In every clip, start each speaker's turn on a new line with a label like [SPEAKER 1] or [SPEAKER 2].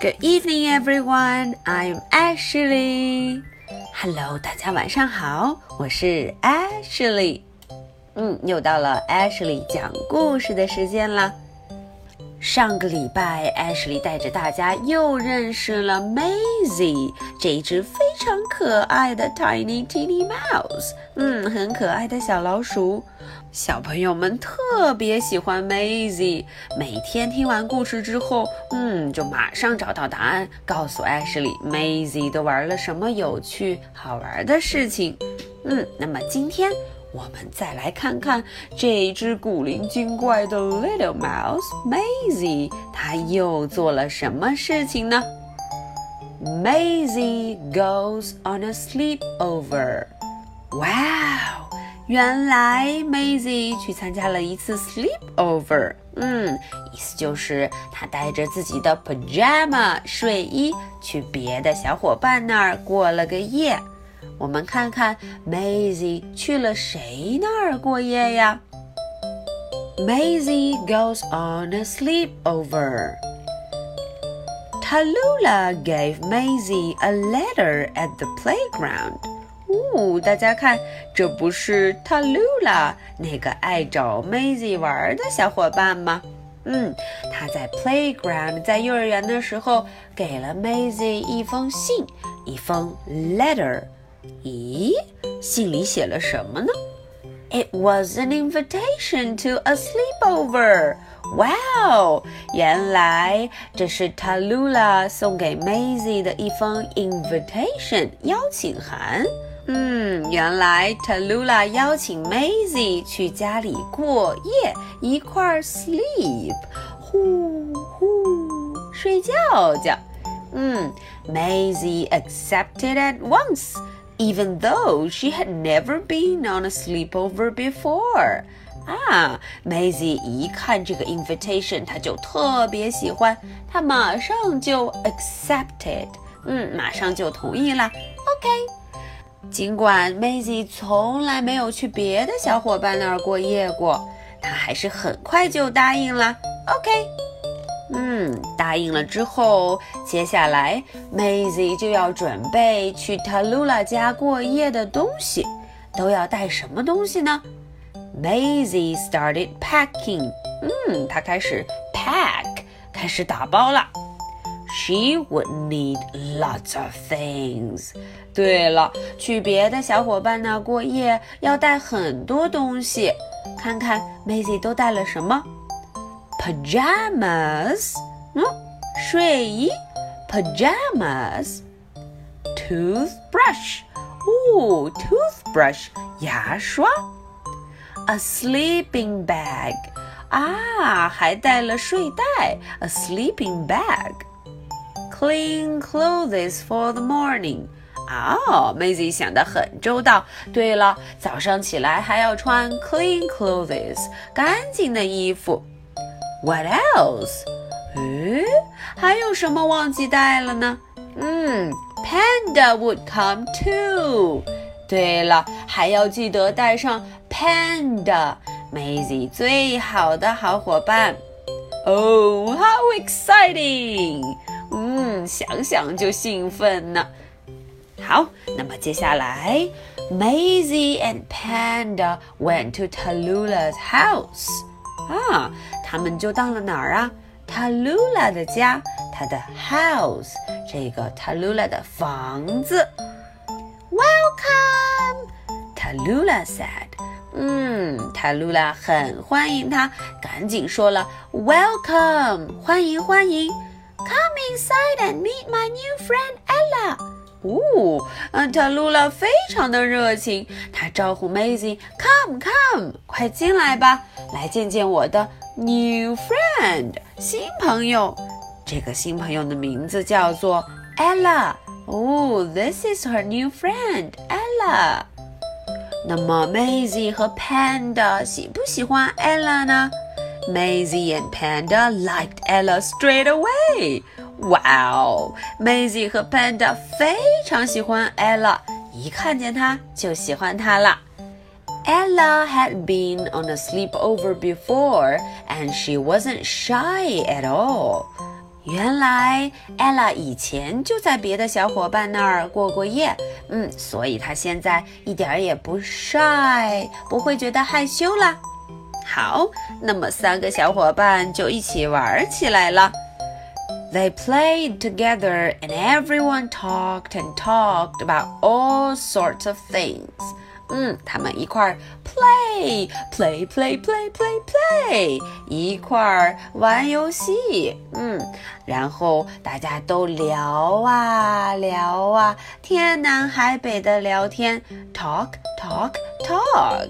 [SPEAKER 1] Good evening, everyone. I'm Ashley. Hello，大家晚上好，我是 Ashley。嗯，又到了 Ashley 讲故事的时间了。上个礼拜，Ashley 带着大家又认识了 Maisie 这一只非常可爱的 Tiny Teeny Mouse。嗯，很可爱的小老鼠。小朋友们特别喜欢 Maisie，每天听完故事之后，嗯，就马上找到答案，告诉 Ashley Maisie 都玩了什么有趣好玩的事情。嗯，那么今天我们再来看看这只古灵精怪的 Little Mouse Maisie，它又做了什么事情呢？Maisie goes on a sleepover. 哇哦原来 Maisie 去参加了一次 sleepover，嗯，意思就是她带着自己的 pajama 睡衣去别的小伙伴那儿过了个夜。我们看看 Maisie 去了谁那儿过夜呀？Maisie goes on a sleepover. Tallulah gave Maisie a letter at the playground. 哦，大家看，这不是 Tallulah 那个爱找 Maisie 玩的小伙伴吗？嗯，他在 playground 在幼儿园的时候给了 Maisie 一封信，一封 letter。咦，信里写了什么呢？It was an invitation to a sleepover. Wow，原来这是 Talula 送给 Maisie 的一封 invitation 邀请函。嗯，原来 Talula 邀请 Maisie 去家里过夜，一块儿 sleep，呼呼睡觉觉。嗯，Maisie accepted at once, even though she had never been on a sleepover before. 啊，Maisie 一看这个 invitation，她就特别喜欢，她马上就 accepted，嗯，马上就同意了。OK。尽管 Maisie 从来没有去别的小伙伴那儿过夜过，她还是很快就答应了。OK， 嗯，答应了之后，接下来 Maisie 就要准备去 Tallulah 家过夜的东西，都要带什么东西呢？Maisie started packing，嗯，她开始 pack，开始打包了。She would need lots of things。对了，去别的小伙伴那过夜要带很多东西。看看 Maisie 都带了什么 ？Pajamas，嗯，睡衣，Pajamas，toothbrush，哦，toothbrush，牙刷，a sleeping bag，啊，还带了睡袋，a sleeping bag。Clean clothes for the morning。哦，Maisie 想得很周到。对了，早上起来还要穿 clean clothes，干净的衣服。 What else？诶，还有什么忘记带了呢？嗯，Panda would come too。对了，还要记得带上 Panda，Maisie 最好的好伙伴。Oh, how exciting！嗯，想想就兴奋呢。好，那么接下来，Maisie and Panda went to Tallulah's house。 啊，他们就到了哪儿啊？Tallulah 的家，他的 house，这个 Tallulah 的房子。Welcome，Tallulah said。嗯，Tallulah 很欢迎他，赶紧说了 Welcome，欢迎欢迎。Come inside and meet my new friend Ella。 哦，嗯，塔露拉非常的热情，他招呼 Maisie，Come come，快进来吧，来见见我的 new friend，新朋友。这个新朋友的名字叫做 Ella。哦，This is her new friend Ella。那么 Maisie 和 Panda 喜不喜欢 Ella 呢？Maisie and Panda liked Ella straight away. 哇哦 Maisie 和 Panda 非常喜欢 Ella，一看见她就喜欢她了。Ella had been on a sleepover before, and she wasn't shy at all. 原来 Ella 以前就在别的小伙伴那儿过过夜，嗯，所以她现在一点也不 shy，不会觉得害羞啦。好，那么三个小伙伴就一起玩起来了。They played together and everyone talked and talked about all sorts of things. 嗯，他们一块儿 play play play play play play，一块儿玩游戏。嗯，然后大家都聊啊聊啊，天南海北的聊天，talk talk talk。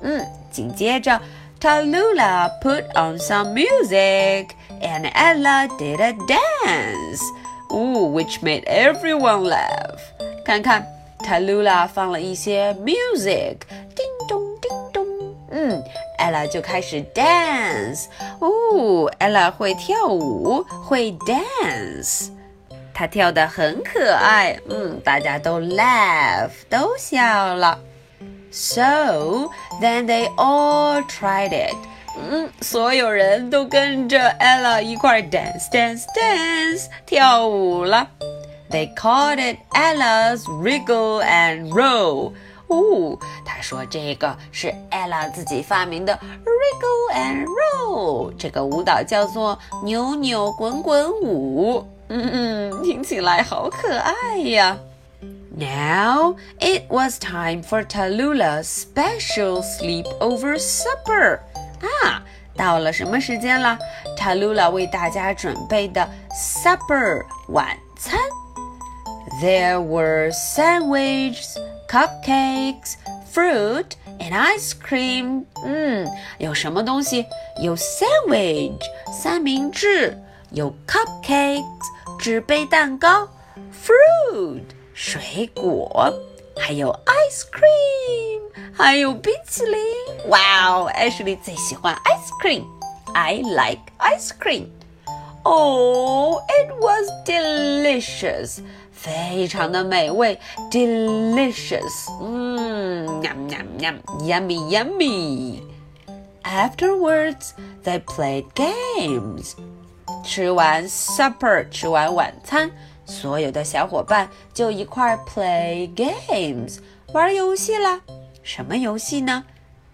[SPEAKER 1] 嗯，紧接着 Tallulah put on some music and Ella did a dance. Ooh, which made everyone laugh. 看看 Tallulah 放了一些 music，叮咚叮咚，嗯，Ella 就开始 dance。哦，Ella 会跳舞，会 dance。她跳得很可爱，嗯，大家都 laugh，都笑了。So then they all tried it. 嗯，所有人都跟着 Ella 一块 dance dance dance 跳舞了。They called it Ella's wriggle and roll. 哦，他说这个是 Ella 自己发明的 wriggle and roll，这个舞蹈叫做扭扭滚滚舞。嗯嗯，听起来好可爱呀。Now it was time for Tallulah's special sleepover supper. 啊，到了什么时间了？Talula 为大家准备的 supper 晚餐。There were sandwiches, cupcakes, fruit and ice cream. 嗯，有什么东西？有 sandwich 三明治，有 cupcakes 纸杯蛋糕，fruit。水果，还有 ice cream，还有冰淇淋。哇哦，Ashley 最喜欢 ice cream。I like ice cream. Oh, it was delicious，非常的美味，delicious。嗯，yum yum yum，yummy yummy。Afterwards, they played games. 吃完 supper，吃完晚餐。所有的小伙伴就一块儿 play games 玩游戏啦。 什么游戏呢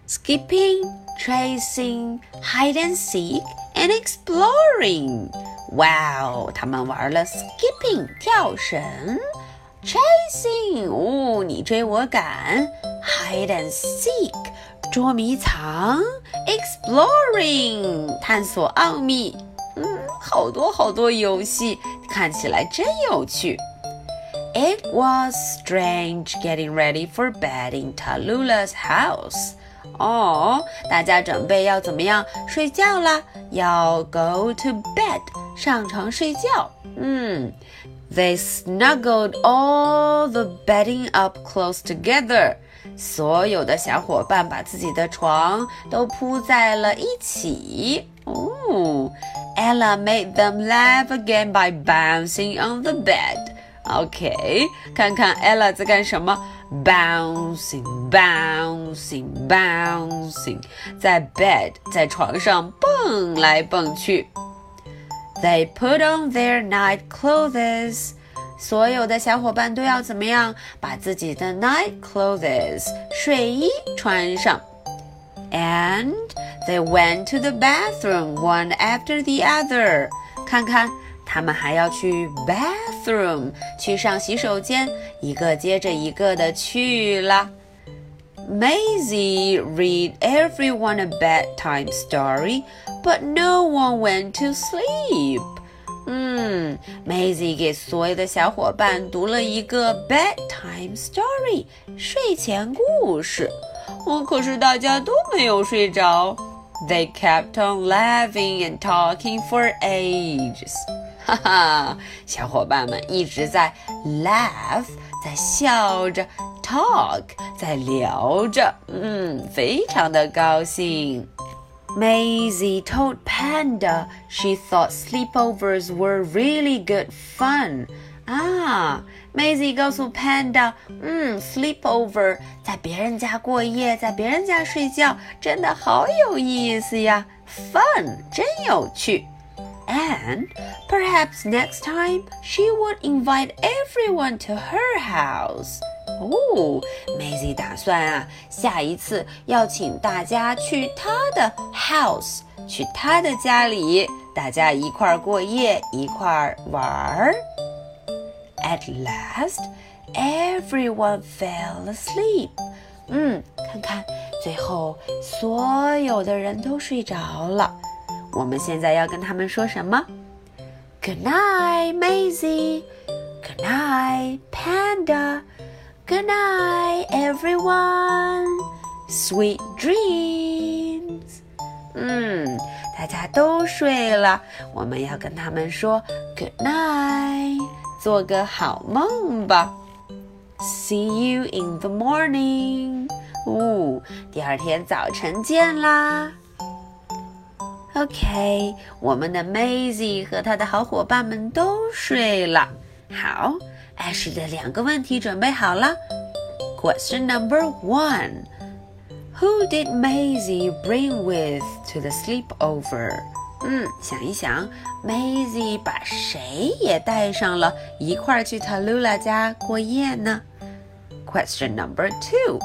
[SPEAKER 1] ？Skipping, tracing, hide and seek, and exploring. 哇哦，他们玩了 skipping 跳绳，tracing 哦你追我赶，hide and seek 捉迷藏，exploring 探索奥秘。嗯，好多好多游戏，看起来真有趣。It was strange getting ready for bed in Tallulah's house. 哦，大家准备要怎么样睡觉啦？要 go to bed，上床睡觉。嗯，They snuggled all the bedding up close together. 所有的小伙伴把自己的床都铺在了一起。哦。Ella made them laugh again by bouncing on the bed. OK，看看 Ella 在干什么？Bouncing, bouncing, bouncing，在 bed 在床上蹦来蹦去。They put on their night clothes. 所有的小伙伴都要怎么样？把自己的 night clothes 睡衣穿上。And they went to the bathroom one after the other. 看看， 他们还要去 bathroom 去上洗手间，一个接着一个的去了。Maisie read everyone a bedtime story, but no one went to sleep. 嗯，Maisie 给所有的小伙伴读了一个 bedtime story 睡前故事。哦，可是大家都没有睡着。They kept on laughing and talking for ages. 哈哈，小伙伴们一直在 laugh，在笑着，talk，在聊着，嗯，非常的高兴。Maisie told Panda she thought sleepovers were really good fun. 啊，Maisie 告诉 Panda，嗯，sleepover 在别人家过夜，在别人家睡觉，真的好有意思呀，fun 真有趣。And perhaps next time she would invite everyone to her house. 哦，Maisie 打算啊，下一次要请大家去她的 house，去她的家里，大家一块儿过夜，一块儿玩儿。At last, everyone fell asleep. 嗯，看看，最后所有的人都睡着了。 我们现在要跟他们说什么？Good night, Maisie. Good night, Panda. Good night, everyone. Sweet dreams. 嗯，大家都睡了，我们要跟他们说 Good night，做个好梦吧。See you in the morning. 哦，第二天早晨见啦。OK，我们的 Maisie 和她的好伙伴们都睡了。好。艾什的两个问题准备好了。Question number one: Who did Maisie bring with to the sleepover? 嗯，想一想，Maisie 把谁也带上了，一块儿去 Talula 家过夜呢？Question number two: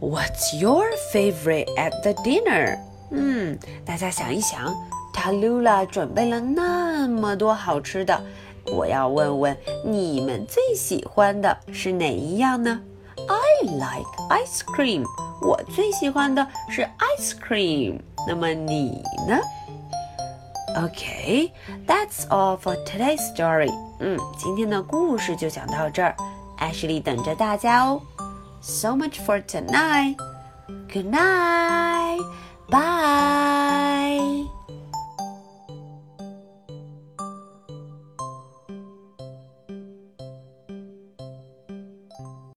[SPEAKER 1] What's your favorite at the dinner? 嗯，大家想一想，Talula 准备了那么多好吃的。我要问问你们最喜欢的是哪一样呢？I like ice cream。我最喜欢的是 ice cream。那么你呢？OK，that's all for today's story。嗯，今天的故事就讲到这儿，Ashley 等着大家哦。So much for tonight. Good night. 拜。